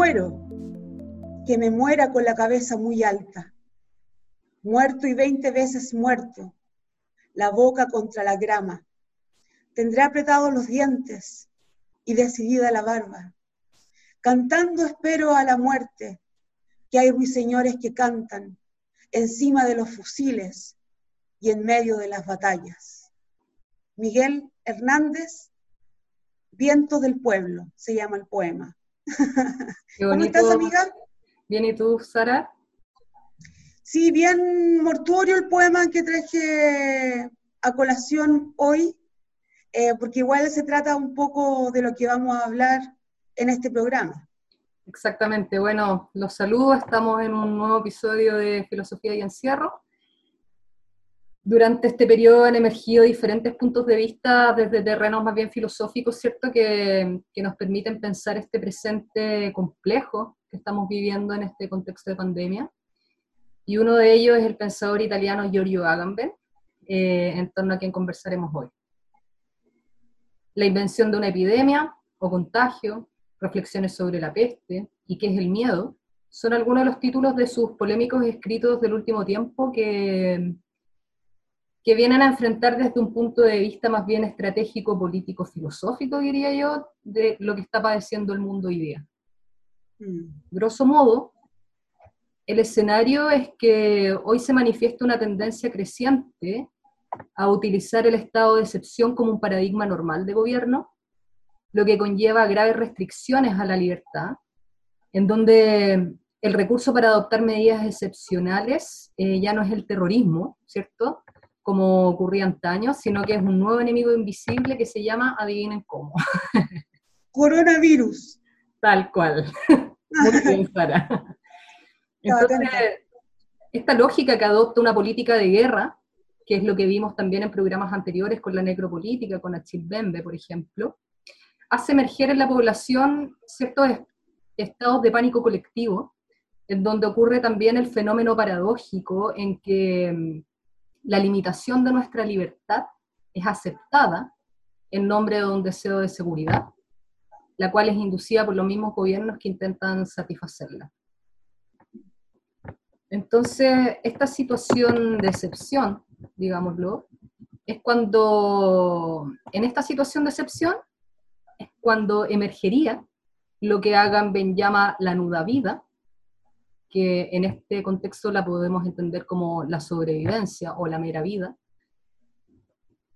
muero, que me muera con la cabeza muy alta, muerto y veinte veces muerto, la boca contra la grama. Tendré apretados los dientes y decidida la barba. Cantando espero a la muerte, que hay ruiseñores que cantan encima de los fusiles y en medio de las batallas. Miguel Hernández, Viento del Pueblo, se llama el poema. ¿Cómo estás, amiga? Bien, ¿y tú, Sara? Sí, bien mortuorio el poema que traje a colación hoy, eh, porque igual se trata un poco de lo que vamos a hablar en este programa. Exactamente, bueno, los saludo, estamos en un nuevo episodio de Filosofía y Encierro. Durante este periodo han emergido diferentes puntos de vista desde terrenos más bien filosóficos, ¿cierto?, que, que nos permiten pensar este presente complejo que estamos viviendo en este contexto de pandemia. Y uno de ellos es el pensador italiano Giorgio Agamben, eh, en torno a quien conversaremos hoy. La invención de una epidemia o contagio, reflexiones sobre la peste y qué es el miedo, son algunos de los títulos de sus polémicos escritos del último tiempo que, que vienen a enfrentar desde un punto de vista más bien estratégico, político, filosófico, diría yo, de lo que está padeciendo el mundo hoy día. Mm. Grosso modo, el escenario es que hoy se manifiesta una tendencia creciente a utilizar el estado de excepción como un paradigma normal de gobierno, lo que conlleva graves restricciones a la libertad, en donde el recurso para adoptar medidas excepcionales eh, ya no es el terrorismo, ¿cierto? Como ocurría antaño, sino que es un nuevo enemigo invisible que se llama, adivinen cómo. Coronavirus. Tal cual. Muy bien, Entonces, esta lógica que adopta una política de guerra que es lo que vimos también en programas anteriores con la necropolítica, con Achille Bembe, por ejemplo, hace emerger en la población ciertos estados de pánico colectivo, en donde ocurre también el fenómeno paradójico en que mm, la limitación de nuestra libertad es aceptada en nombre de un deseo de seguridad, la cual es inducida por los mismos gobiernos que intentan satisfacerla. Entonces, esta situación de excepción digámoslo, es cuando, en esta situación de excepción, es cuando emergería lo que Agamben llama la nuda vida, que en este contexto la podemos entender como la sobrevivencia o la mera vida,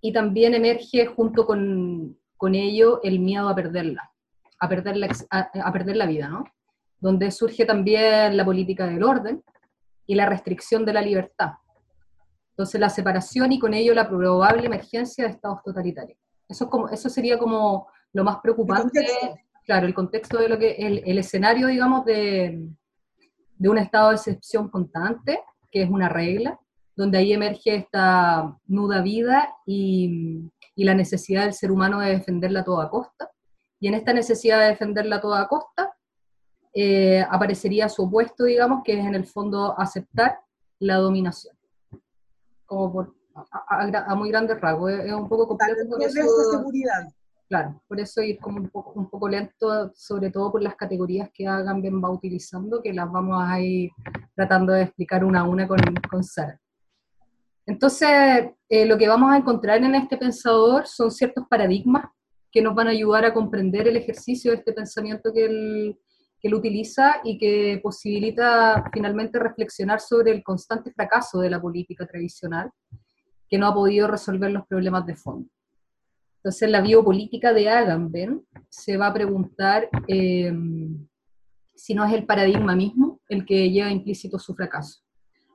y también emerge junto con, con ello el miedo a perderla, a perder la, a perder la vida, ¿no? Donde surge también la política del orden y la restricción de la libertad, entonces, la separación y con ello la probable emergencia de estados totalitarios. Eso, como, eso sería como lo más preocupante, claro, el contexto de lo que, el, el escenario, digamos, de, de, un estado de excepción constante, que es una regla, donde ahí emerge esta nuda vida y, y la necesidad del ser humano de defenderla a toda costa. Y en esta necesidad de defenderla a toda costa, eh, aparecería su opuesto, digamos, que es en el fondo aceptar la dominación como por, a, muy grandes rasgos. Es, un poco complejo. por eso, seguridad. Claro, por eso ir como un poco, un poco lento, sobre todo por las categorías que Hagan bien va utilizando, que las vamos a ir tratando de explicar una a una con, con Sara. Entonces, eh, lo que vamos a encontrar en este pensador son ciertos paradigmas que nos van a ayudar a comprender el ejercicio de este pensamiento que él, que él utiliza y que posibilita finalmente reflexionar sobre el constante fracaso de la política tradicional que no ha podido resolver los problemas de fondo. Entonces, la biopolítica de Agamben se va a preguntar em, si no es el paradigma mismo el que lleva implícito su fracaso.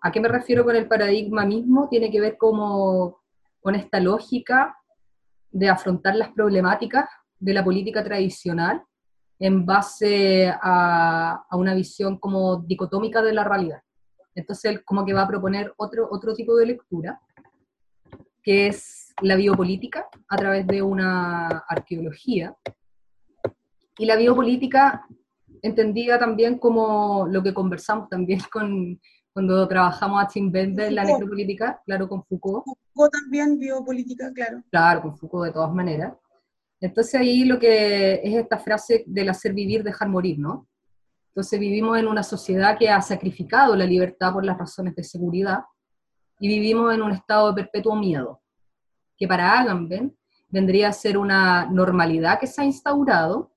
¿A qué me refiero con el paradigma mismo? Tiene que ver como, con esta lógica de afrontar las problemáticas de la política tradicional en base a, una visión como dicotómica de la realidad. Entonces él como que va a proponer otro, otro tipo de lectura, que es la biopolítica a través de una arqueología. Y la biopolítica entendida también como lo que conversamos también con, cuando trabajamos a Tim Bender en la necropolítica, claro, con Foucault. Foucault también, biopolítica, claro. Claro, con Foucault de todas maneras. Entonces ahí lo que es esta frase del hacer vivir, dejar morir, ¿no? Entonces vivimos en una sociedad que ha sacrificado la libertad por las razones de seguridad y vivimos en un estado de perpetuo miedo, que para Agamben vendría a ser una normalidad que se ha instaurado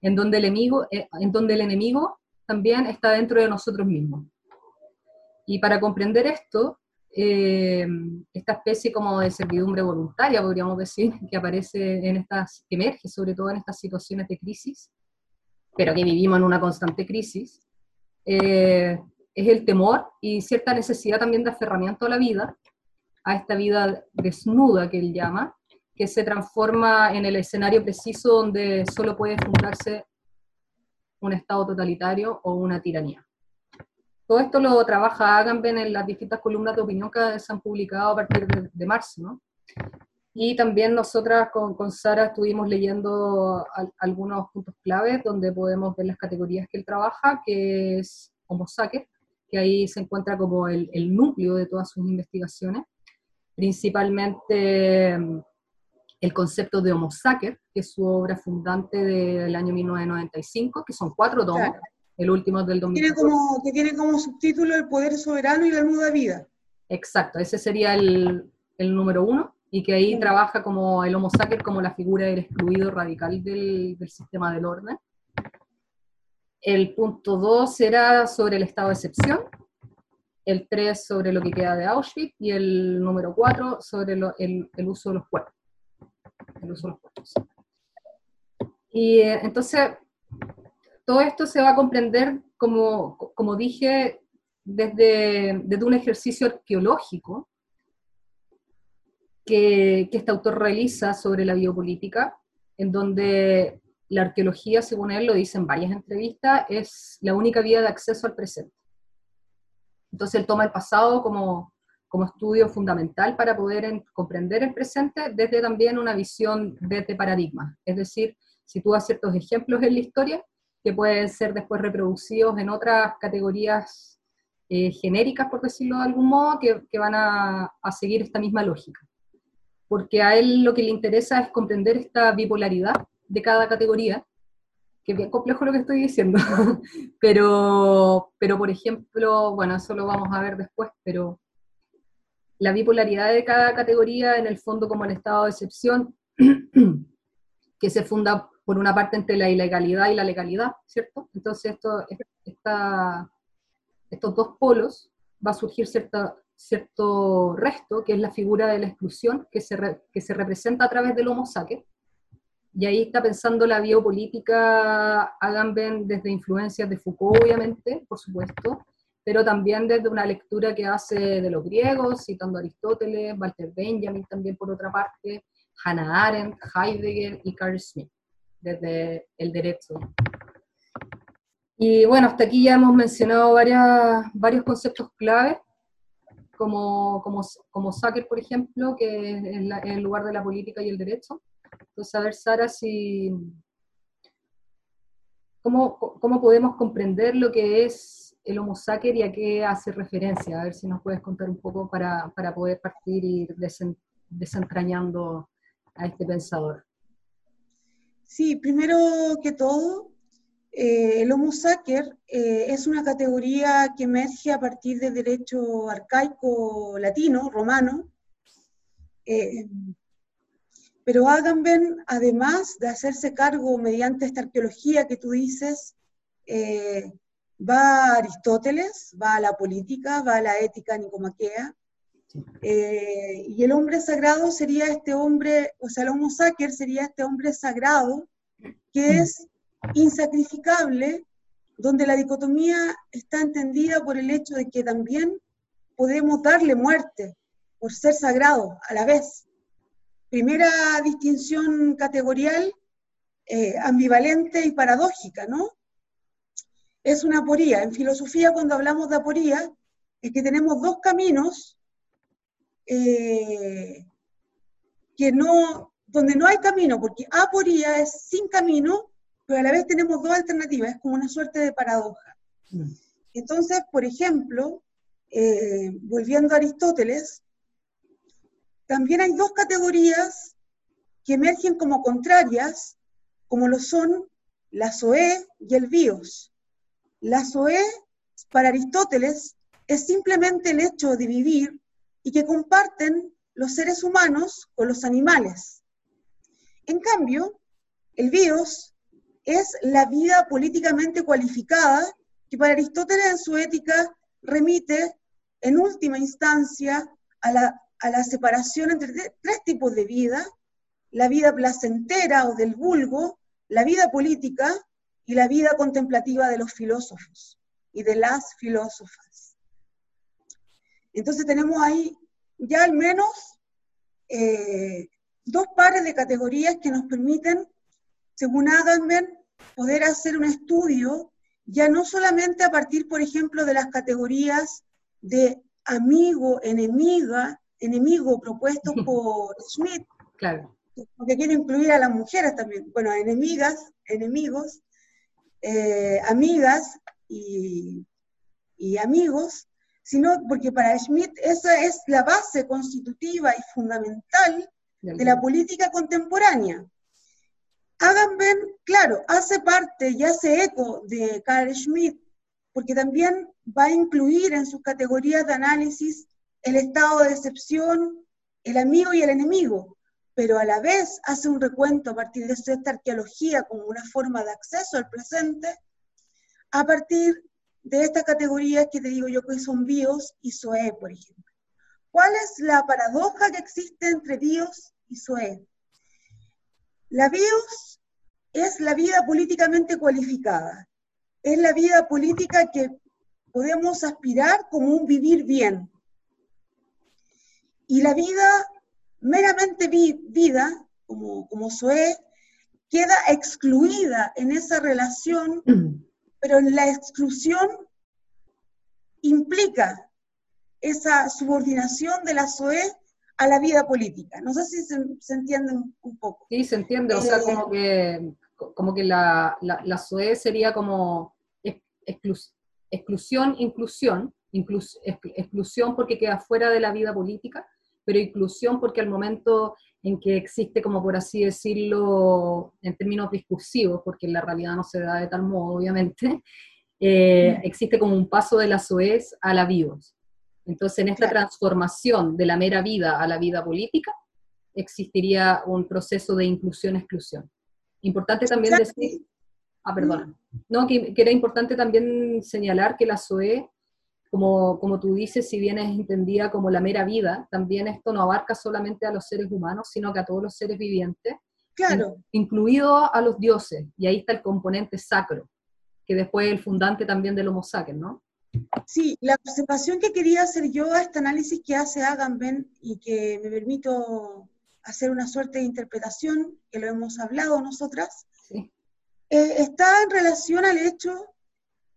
en donde el enemigo, eh, en donde el enemigo también está dentro de nosotros mismos. Y para comprender esto, eh, esta especie como de servidumbre voluntaria, podríamos decir, que aparece en estas, que emerge sobre todo en estas situaciones de crisis, pero que vivimos en una constante crisis, eh, es el temor y cierta necesidad también de aferramiento a la vida, a esta vida desnuda que él llama, que se transforma en el escenario preciso donde solo puede fundarse un Estado totalitario o una tiranía. Todo esto lo trabaja Agamben en las distintas columnas de opinión que se han publicado a partir de, marzo, ¿no? Y también nosotras con, con Sara estuvimos leyendo algunos puntos claves donde podemos ver las categorías que él trabaja, que es Homo sacer, que ahí se encuentra como el, el núcleo de todas sus investigaciones, principalmente el concepto de Homo Sacer, que es su obra fundante del año 1995, que son cuatro tomos, el último es del 2014. que tiene como subtítulo El poder soberano y la nuda vida. Exacto, ese sería el, el número uno, y que ahí trabaja como el Homo Sacer como la figura del excluido radical del, del sistema del orden. El punto dos era sobre el estado de excepción, el tres sobre lo que queda de Auschwitz y el número cuatro sobre el, el uso de los cuerpos de los. Y eh, entonces, todo esto se va a comprender, como, como dije, desde, desde un ejercicio arqueológico que, que este autor realiza sobre la biopolítica, en donde la arqueología, según él lo dice en varias entrevistas, es la única vía de acceso al presente. Entonces él toma el pasado como, como estudio fundamental para poder comprender el presente desde también una visión desde paradigma. Es decir, sitúa ciertos ejemplos en la historia que pueden ser después reproducidos en otras categorías eh, genéricas, por decirlo de algún modo, que, que van a, a, seguir esta misma lógica. Porque a él lo que le interesa es comprender esta bipolaridad de cada categoría, que es bien complejo lo que estoy diciendo, pero, pero por ejemplo, bueno, eso lo vamos a ver después, pero la bipolaridad de cada categoría, en el fondo como el estado de excepción, que se funda por una parte entre la ilegalidad y la legalidad, ¿cierto? Entonces esto, estos dos polos va a surgir cierta, cierto resto, que es la figura de la exclusión, que se, que se representa a través del homo sacer, y ahí está pensando la biopolítica Agamben desde influencias de Foucault, obviamente, por supuesto, pero también desde una lectura que hace de los griegos, citando a Aristóteles, Walter Benjamin también por otra parte, Hannah Arendt, Heidegger y Carl Smith, desde el derecho. Y bueno, hasta aquí ya hemos mencionado varias, varios conceptos clave, como, como, como Sacker, por ejemplo, que es el lugar de la política y el derecho. Entonces, a ver, Sara, si, ¿cómo, ¿cómo podemos comprender lo que es el Homo sacer y a qué hace referencia. A ver si nos puedes contar un poco para, para poder partir y desentrañando a este pensador. Sí, primero que todo, eh, el Homo sacer eh, es una categoría que emerge a partir del derecho arcaico latino, romano, eh, pero Agamben, además de hacerse cargo mediante esta arqueología que tú dices, va a Aristóteles, va a la política, va a la ética nicomaquea, eh, y el hombre sagrado sería este hombre, o sea, el homo sacer sería este hombre sagrado que es insacrificable, donde la dicotomía está entendida por el hecho de que también podemos darle muerte por ser sagrado a la vez. Primera distinción categorial, eh, ambivalente y paradójica, ¿no? Es una aporía. En filosofía, cuando hablamos de aporía, es que tenemos dos caminos eh, que no, donde no hay camino, porque aporía es sin camino, pero a la vez tenemos dos alternativas, es como una suerte de paradoja. Mm. Entonces, por ejemplo, eh, volviendo a Aristóteles, también hay dos categorías que emergen como contrarias, como lo son la zoé y el bios. La SOE, para Aristóteles, es simplemente el hecho de vivir y que comparten los seres humanos con los animales. En cambio, el bios es la vida políticamente cualificada que para Aristóteles en su ética remite en última instancia a la, a la separación entre tres tipos de vida, la vida placentera o del vulgo, la vida política y la vida contemplativa de los filósofos y de las filósofas. Entonces tenemos ahí ya al menos eh, dos pares de categorías que nos permiten, según Agamben, poder hacer un estudio ya no solamente a partir, por ejemplo, de las categorías de amigo, enemiga, enemigo propuestos por Schmidt, claro. porque quiere incluir a las mujeres también, bueno, enemigas, enemigos, eh, amigas y, y amigos, sino porque para Schmidt esa es la base constitutiva y fundamental de la política contemporánea. Agamben, claro, hace parte y hace eco de Carl Schmitt, porque también va a incluir en sus categorías de análisis el estado de excepción, el amigo y el enemigo, pero a la vez hace un recuento a partir de esta arqueología como una forma de acceso al presente, a partir de estas categorías que te digo yo que son bios y SOE, por ejemplo. ¿Cuál es la paradoja que existe entre bios y SOE? La BIOS es la vida políticamente cualificada, es la vida política que podemos aspirar como un vivir bien. Y la vida, meramente vida, como, como SOE, queda excluida en esa relación, pero la exclusión implica esa subordinación de la SOE a la vida política. No sé si se, entiende un, poco. Sí, se entiende, o sea, como que, como que la, la, SOE sería como exclusión, inclusión, exclusión porque queda fuera de la vida política, pero inclusión porque al momento en que existe, como por así decirlo, en términos discursivos, porque en la realidad no se da de tal modo, obviamente, eh, mm. existe como un paso de la SOES a la BIOS. Entonces, en esta transformación de la mera vida a la vida política, existiría un proceso de inclusión-exclusión. Importante también decir, ah, perdón, no, que, era importante también señalar que la SOE, como, como tú dices, si bien es entendida como la mera vida, también esto no abarca solamente a los seres humanos, sino que a todos los seres vivientes, claro. incluido a los dioses, y ahí está el componente sacro, que después es el fundante también del Homo sapiens, ¿no? Sí, la observación que quería hacer yo a este análisis que hace Agamben y que me permito hacer una suerte de interpretación, que lo hemos hablado nosotras, eh, está en relación al hecho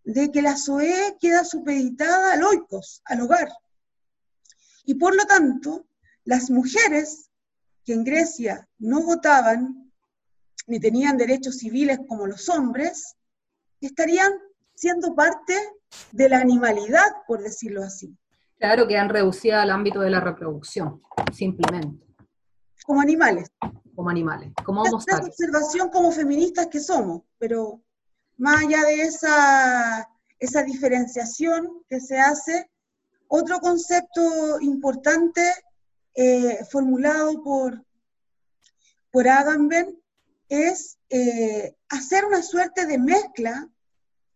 de que la SOE queda supeditada al oikos, al hogar. Y por lo tanto, las mujeres que en Grecia no votaban ni tenían derechos civiles como los hombres, estarían siendo parte de la animalidad, por decirlo así. Claro, que han reducido al ámbito de la reproducción, simplemente. Como animales. Como animales, como Homo observación como feministas que somos, pero más allá de esa, esa diferenciación que se hace, otro concepto importante eh, formulado por, por Agamben es eh, hacer una suerte de mezcla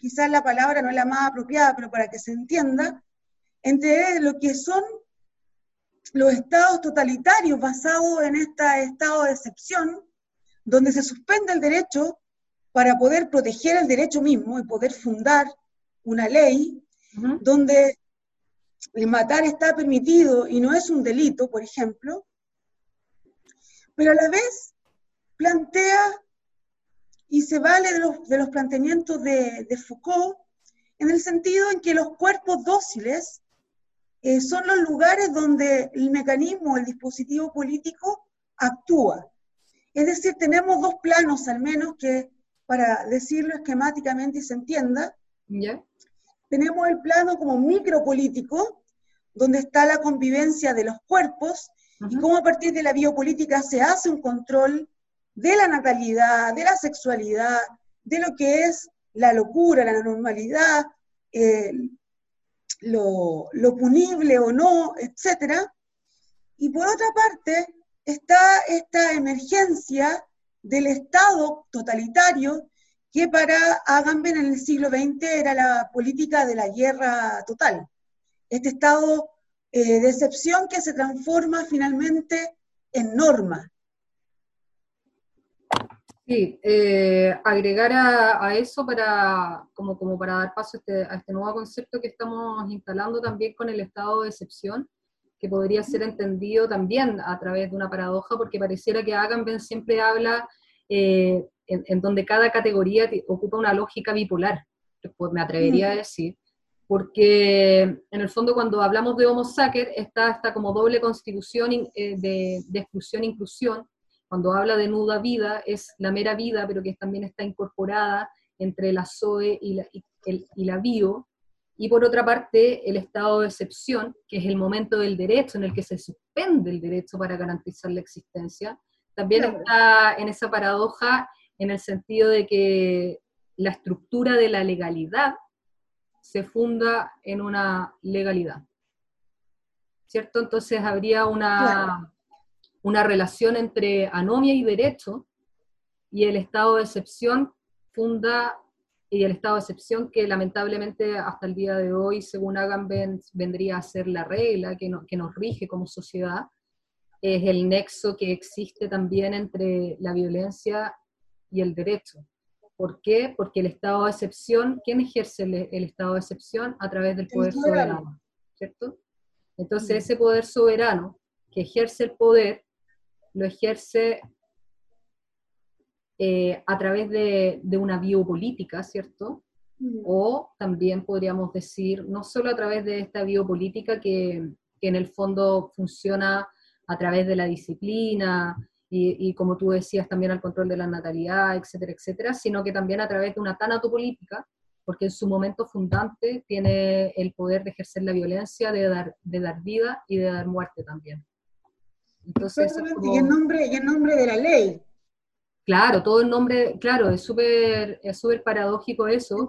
quizás la palabra no es la más apropiada, pero para que se entienda, entre lo que son los estados totalitarios basados en este estado de excepción, donde se suspende el derecho para poder proteger el derecho mismo y poder fundar una ley, donde el matar está permitido y no es un delito, por ejemplo, pero a la vez plantea y se vale de los, de los planteamientos de, de, Foucault en el sentido en que los cuerpos dóciles eh, son los lugares donde el mecanismo, el dispositivo político actúa. Es decir, tenemos dos planos al menos que, para decirlo esquemáticamente y se entienda, tenemos el plano como micropolítico, donde está la convivencia de los cuerpos, y cómo a partir de la biopolítica se hace un control de la natalidad, de la sexualidad, de lo que es la locura, la normalidad, lo, lo, punible o no, etc. Y por otra parte está esta emergencia del Estado totalitario que para Agamben en el siglo XX era la política de la guerra total. Este estado eh, de excepción que se transforma finalmente en norma. Sí, eh, agregar a, eso para, como, como para dar paso este, a este nuevo concepto que estamos instalando también con el estado de excepción, que podría ser entendido también a través de una paradoja, porque pareciera que Agamben siempre habla eh, en, donde cada categoría ocupa una lógica bipolar, pues me atrevería a decir, porque en el fondo cuando hablamos de Homo sacer está esta como doble constitución eh, de, de exclusión-inclusión, cuando habla de nuda vida es la mera vida, pero que también está incorporada entre la Zoe y la, y la bio, y por otra parte el estado de excepción, que es el momento del derecho en el que se suspende el derecho para garantizar la existencia, también está en esa paradoja en el sentido de que la estructura de la legalidad se funda en una legalidad. ¿Cierto? Entonces habría una, una relación entre anomia y derecho y el estado de excepción funda y el estado de excepción que lamentablemente hasta el día de hoy, según Agamben, vendría a ser la regla que, que nos rige como sociedad, es el nexo que existe también entre la violencia y el derecho. ¿Por qué? Porque el estado de excepción, ¿quién ejerce el, estado de excepción? A través del poder soberano, ¿cierto? Entonces mm. ese poder soberano que ejerce el poder, lo ejerce eh, a través de, una biopolítica, ¿cierto? Mm. O también podríamos decir, no solo a través de esta biopolítica que, que en el fondo funciona a través de la disciplina y, como tú decías, también al control de la natalidad, etcétera, etcétera, sino que también a través de una tanatopolítica, porque en su momento fundante tiene el poder de ejercer la violencia, de dar, de dar vida y de dar muerte también. Entonces, y, en nombre, y en nombre de la ley, Claro, todo el nombre, claro, es súper es súper paradójico eso,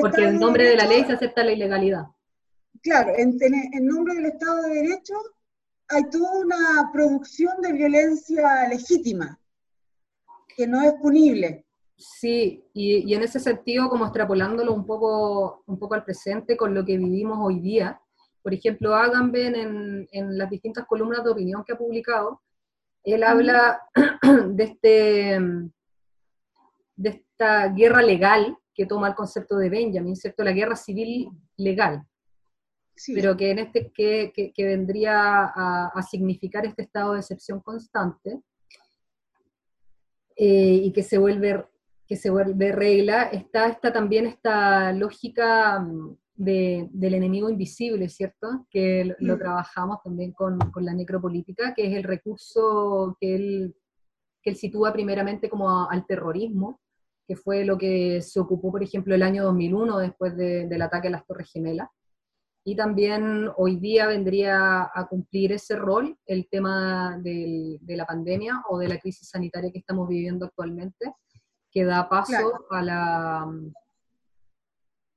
porque en nombre de, la ley se acepta la ilegalidad. Claro, en, en, nombre del Estado de Derecho hay toda una producción de violencia legítima, que no es punible. Sí, y, y, en ese sentido, como extrapolándolo un poco, un poco al presente con lo que vivimos hoy día, por ejemplo, Agamben en, en las distintas columnas de opinión que ha publicado, él habla de, este, de esta guerra legal que toma el concepto de Benjamin, ¿cierto? La guerra civil legal, pero que, en este, que, que, vendría a, significar este estado de excepción constante eh, y que se vuelve que se vuelve regla, está, está también esta lógica mm, del enemigo invisible, ¿cierto? Que lo, mm. trabajamos también con, con, la necropolítica, que es el recurso que él, que él sitúa primeramente como al terrorismo, que fue lo que se ocupó, por ejemplo, el año 2001, después del ataque a las Torres Gemelas. Y también hoy día vendría a cumplir ese rol el tema de la pandemia o de la crisis sanitaria que estamos viviendo actualmente, que da paso a la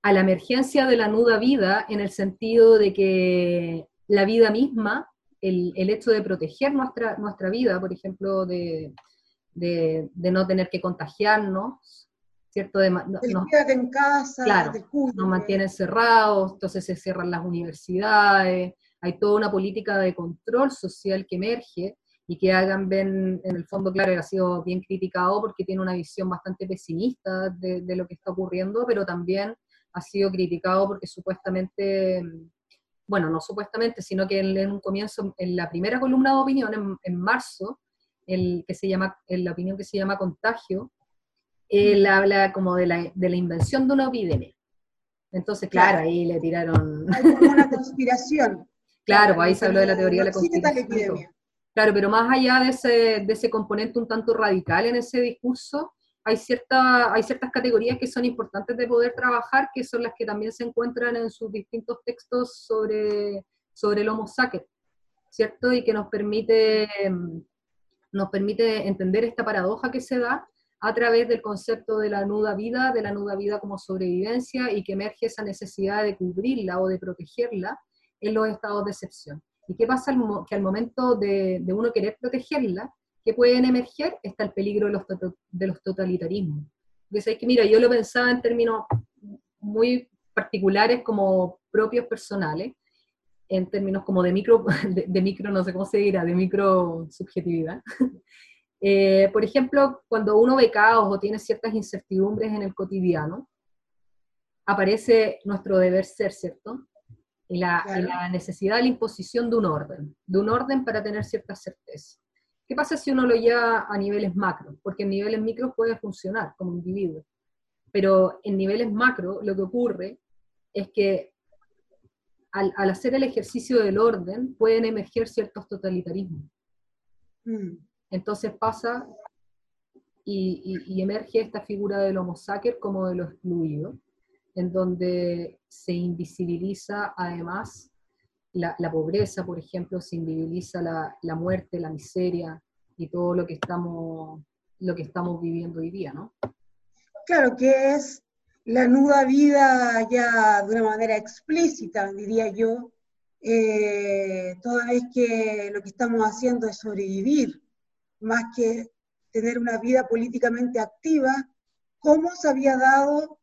a la emergencia de la nuda vida en el sentido de que la vida misma, el, hecho de proteger nuestra, nuestra vida, por ejemplo, de, no tener que contagiarnos, ¿cierto? De, en casa, claro, nos mantienen cerrados, entonces se cierran las universidades, hay toda una política de control social que emerge y que hagan ven, en el fondo, claro, ha sido bien criticado porque tiene una visión bastante pesimista de, de lo que está ocurriendo, pero también ha sido criticado porque supuestamente, bueno, no supuestamente, sino que en, un comienzo, en la primera columna de opinión, en, marzo, el que se llama, en la opinión que se llama Contagio, él habla como de la, de la invención de una epidemia. Entonces, claro, ahí le tiraron... Hay como una conspiración. claro, pues ahí se habló de la teoría de la conspiración. Claro, pero más allá de ese, de ese componente un tanto radical en ese discurso, hay, cierta, hay ciertas categorías que son importantes de poder trabajar, que son las que también se encuentran en sus distintos textos sobre, sobre el Homo sacer, ¿cierto? Y que nos permite, nos permite entender esta paradoja que se da a través del concepto de la nuda vida, de la nuda vida como sobrevivencia y que emerge esa necesidad de cubrirla o de protegerla en los estados de excepción. ¿Y qué pasa? que al momento de, uno querer protegerla, ¿qué pueden emerger? Está el peligro de los, de los totalitarismos. Entonces, que, mira, yo lo pensaba en términos muy particulares como propios personales, en términos como de micro, de, micro, no sé cómo se dirá, de micro subjetividad. Eh, por ejemplo, cuando uno ve caos o tiene ciertas incertidumbres en el cotidiano, aparece nuestro deber ser, ¿cierto? Y la, la, necesidad de la imposición de un orden, de un orden para tener cierta certeza. ¿Qué pasa si uno lo lleva a niveles macro? Porque en niveles micros puede funcionar como individuo, pero en niveles macro lo que ocurre es que al, hacer el ejercicio del orden pueden emerger ciertos totalitarismos. Mm. Entonces pasa y, emerge esta figura del homo sacer como de lo excluido, en donde se invisibiliza además la, pobreza, por ejemplo, se invisibiliza la, muerte, la miseria y todo lo que estamos, lo que estamos viviendo hoy día, ¿no? Claro, que es la nuda vida ya de una manera explícita, diría yo, eh, toda vez que lo que estamos haciendo es sobrevivir, más que tener una vida políticamente activa, como se había dado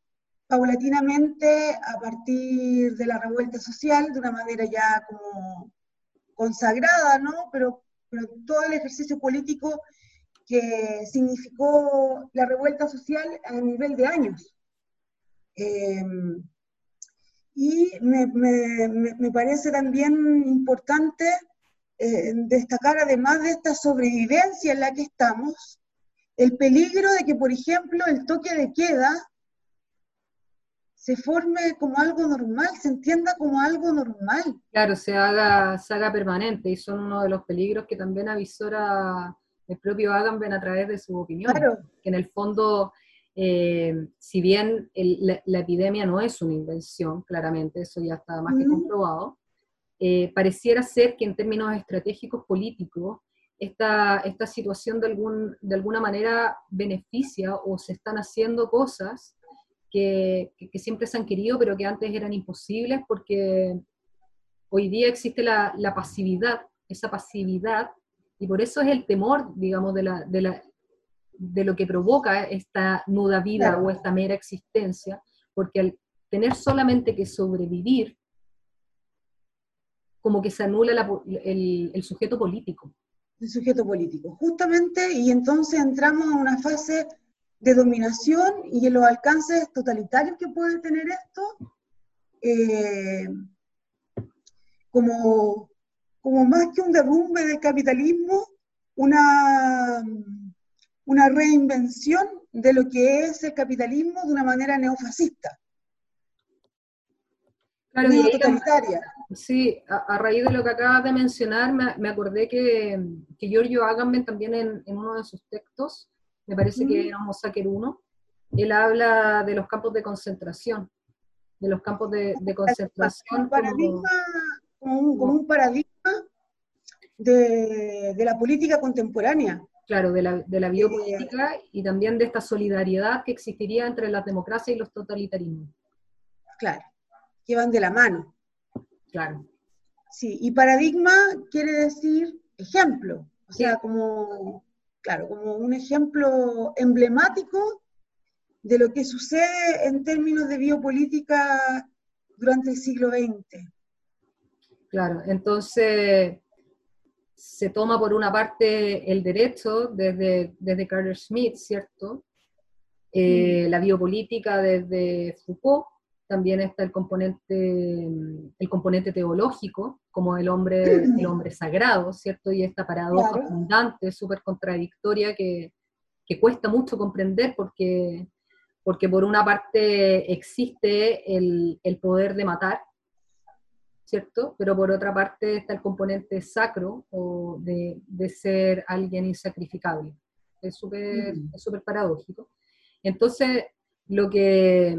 paulatinamente a partir de la revuelta social, de una manera ya como consagrada, ¿no? Pero, pero todo el ejercicio político que significó la revuelta social a nivel de años. Em, y me, me, me, parece también importante eh, destacar, además de esta sobrevivencia en la que estamos, el peligro de que, por ejemplo, el toque de queda se forme como algo normal, se entienda como algo normal. Claro, se haga, se haga permanente y son uno de los peligros que también avisora el propio Agamben a través de su opinión. Claro. Que en el fondo, eh, si bien la, epidemia no es una invención, claramente, eso ya está más que comprobado, eh, pareciera ser que en términos estratégicos políticos, esta, esta situación de, algún, de alguna manera beneficia o se están haciendo cosas que, siempre se han querido, pero que antes eran imposibles porque hoy día existe la, pasividad, esa pasividad, y por eso es el temor, digamos, de, la, de, la, de lo que provoca esta nuda vida o esta mera existencia, porque al tener solamente que sobrevivir, como que se anula el, el sujeto político. El sujeto político, justamente, y entonces entramos a una fase de dominación y en los alcances totalitarios que puede tener esto, eh, como, como más que un derrumbe del capitalismo, una, una reinvención de lo que es el capitalismo de una manera neofascista. Claro, totalitaria. Sí, a, raíz de lo que acabas de mencionar, me, acordé que, que, Giorgio Agamben también en, en, uno de sus textos me parece que era Homo Sacer 1, él habla de los campos de concentración, de los campos de, concentración. como, un, paradigma de, la política contemporánea. Claro, de la, de la biopolítica y también de esta solidaridad que existiría entre las democracias y los totalitarismos. Claro, que van de la mano. Claro. Sí, y paradigma quiere decir ejemplo, o sea, como claro, como un ejemplo emblemático de lo que sucede en términos de biopolítica durante el siglo XX. Claro, entonces se toma por una parte el derecho desde, desde Carter Smith, ¿cierto? Eh, mm. La biopolítica desde Foucault, también está el componente, el componente teológico, como el hombre, el hombre sagrado, ¿cierto? Y esta paradoja abundante, súper contradictoria, que, que, cuesta mucho comprender porque, porque por una parte existe el, el, poder de matar, ¿cierto? Pero por otra parte está el componente sacro o de, de ser alguien insacrificable. Es súper mm. paradójico. Entonces, lo que,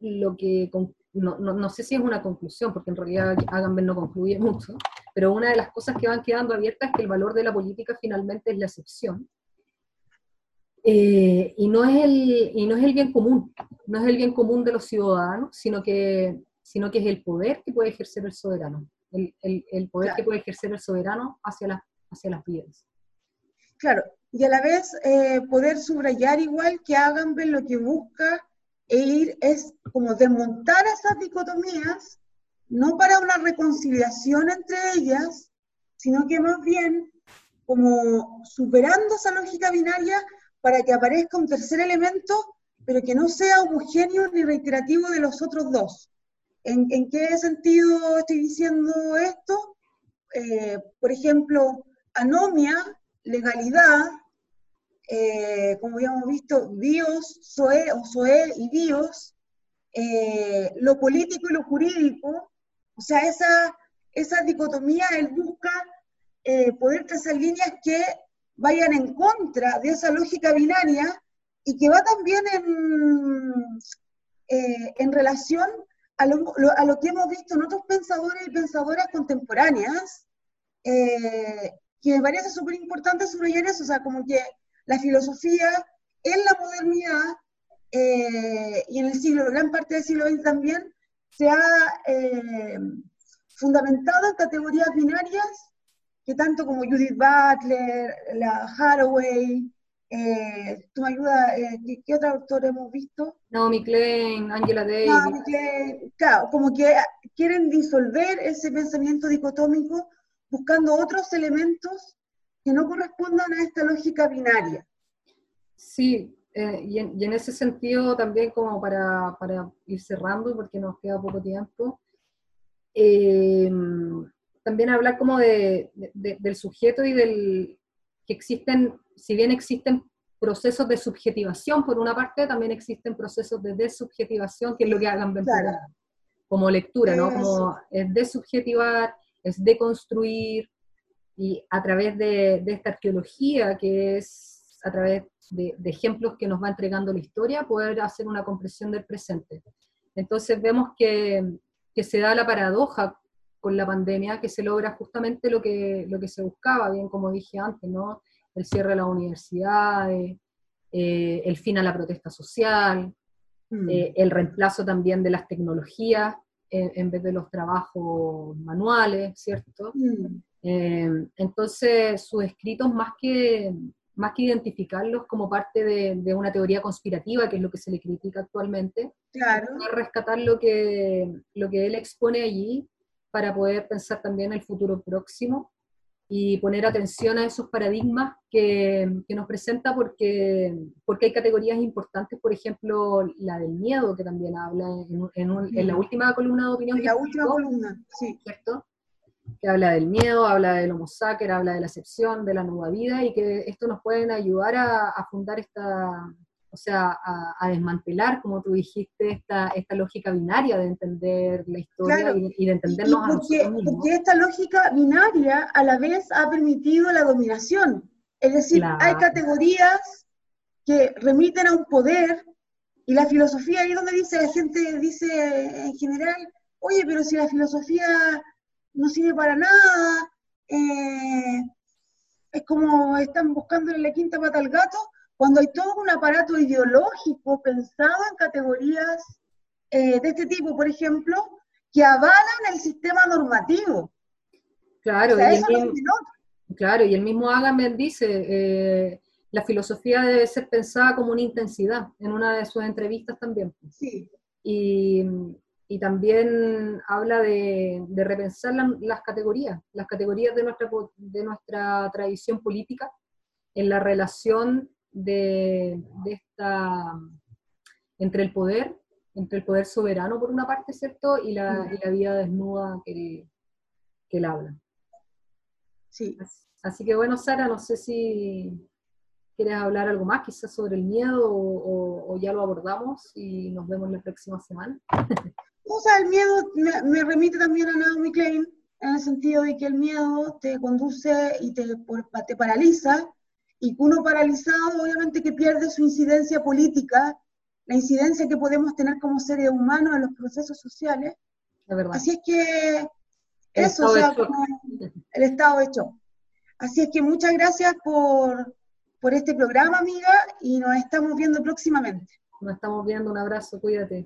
lo que, no, no, sé si es una conclusión, porque en realidad Agamben no concluye mucho, pero una de las cosas que van quedando abiertas es que el valor de la política finalmente es la excepción. Eh, y, no es el, y no es el bien común, no es el bien común de los ciudadanos, sino que, sino que es el poder que puede ejercer el soberano, el, el, el poder que puede ejercer el soberano hacia, las hacia las vidas. Claro, y a la vez eh, poder subrayar igual que Agamben lo que busca e ir es como desmontar esas dicotomías, no para una reconciliación entre ellas, sino que más bien como superando esa lógica binaria para que aparezca un tercer elemento, pero que no sea homogéneo ni reiterativo de los otros dos. ¿En, qué sentido estoy diciendo esto? Eh, por ejemplo, anomia, legalidad, eh, como habíamos visto, bios, SOE o SOE y bios, eh, lo político y lo jurídico, o sea, esa, esa dicotomía, él busca eh, poder trazar líneas que vayan en contra de esa lógica binaria y que va también en, en relación a lo, a lo, que hemos visto en otros pensadores y pensadoras contemporáneas, que me parece súper importante subrayar eso, o sea, como que la filosofía en la modernidad eh, y en el siglo, gran parte del siglo XX también, se ha eh, fundamentado en categorías binarias que tanto como Judith Butler, la Haraway, eh, tú me ayudas, ¿qué, otro autor hemos visto? Naomi Klein, Angela Davis. Naomi Klein, claro, como que quieren disolver ese pensamiento dicotómico buscando otros elementos que no correspondan a esta lógica binaria. Sí, eh, y, en, ese sentido también como para, para, ir cerrando, porque nos queda poco tiempo, eh, también hablar como de, del sujeto y del que existen, si bien existen procesos de subjetivación por una parte, también existen procesos de desubjetivación, que es lo que hagan como lectura, ¿no? Como es desubjetivar, es deconstruir, y a través de, esta arqueología, que es a través de, ejemplos que nos va entregando la historia, poder hacer una comprensión del presente. Entonces vemos que, que, se da la paradoja con la pandemia, que se logra justamente lo que, lo que se buscaba, bien como dije antes, ¿no? el cierre de las universidades, eh, el fin a la protesta social, mm. eh, el reemplazo también de las tecnologías en, vez de los trabajos manuales, ¿cierto? Mm. Eh, entonces, sus escritos, más que, más que identificarlos como parte de, una teoría conspirativa, que es lo que se le critica actualmente, claro. rescatar lo que, lo que él expone allí para poder pensar también el futuro próximo y poner atención a esos paradigmas que, que, nos presenta porque, porque hay categorías importantes, por ejemplo, la del miedo, que también habla en, en, la última columna de opinión. En la última columna, sí. ¿Cierto? Que habla del miedo, habla del homo sacer, habla de la excepción, de la nueva vida, y que esto nos puede ayudar a, a fundar esta, o sea, a, desmantelar, como tú dijiste, esta, esta lógica binaria de entender la historia y, de entendernos a nosotros mismos. Porque esta lógica binaria a la vez ha permitido la dominación. Es decir, hay categorías que remiten a un poder y la filosofía, ahí donde dice, la gente dice en general, oye, pero si la filosofía no sirve para nada, eh, es como están buscando la quinta pata al gato, cuando hay todo un aparato ideológico pensado en categorías eh, de este tipo, por ejemplo, que avalan el sistema normativo. Claro, y, el mismo, claro y el mismo Agamben dice, eh, la filosofía debe ser pensada como una intensidad, en una de sus entrevistas también. Sí. Y, y también habla de, de repensar las categorías, las categorías de nuestra, de nuestra tradición política en la relación de, esta, entre el poder, entre el poder soberano por una parte, ¿cierto? Y la, mm. y la vida desnuda que, que él habla. Sí. Así, que bueno, Sara, no sé si quieres hablar algo más, quizás sobre el miedo, o, ya lo abordamos y nos vemos la próxima semana. o sea, el miedo me, remite también a Naomi Klein, en el sentido de que el miedo te conduce y te, te paraliza y uno paralizado obviamente que pierde su incidencia política, la incidencia que podemos tener como seres humanos en los procesos sociales. Así es que eso, o sea, el estado hecho. Así es que muchas gracias por, por este programa, amiga, y nos estamos viendo próximamente. Nos estamos viendo, un abrazo, cuídate.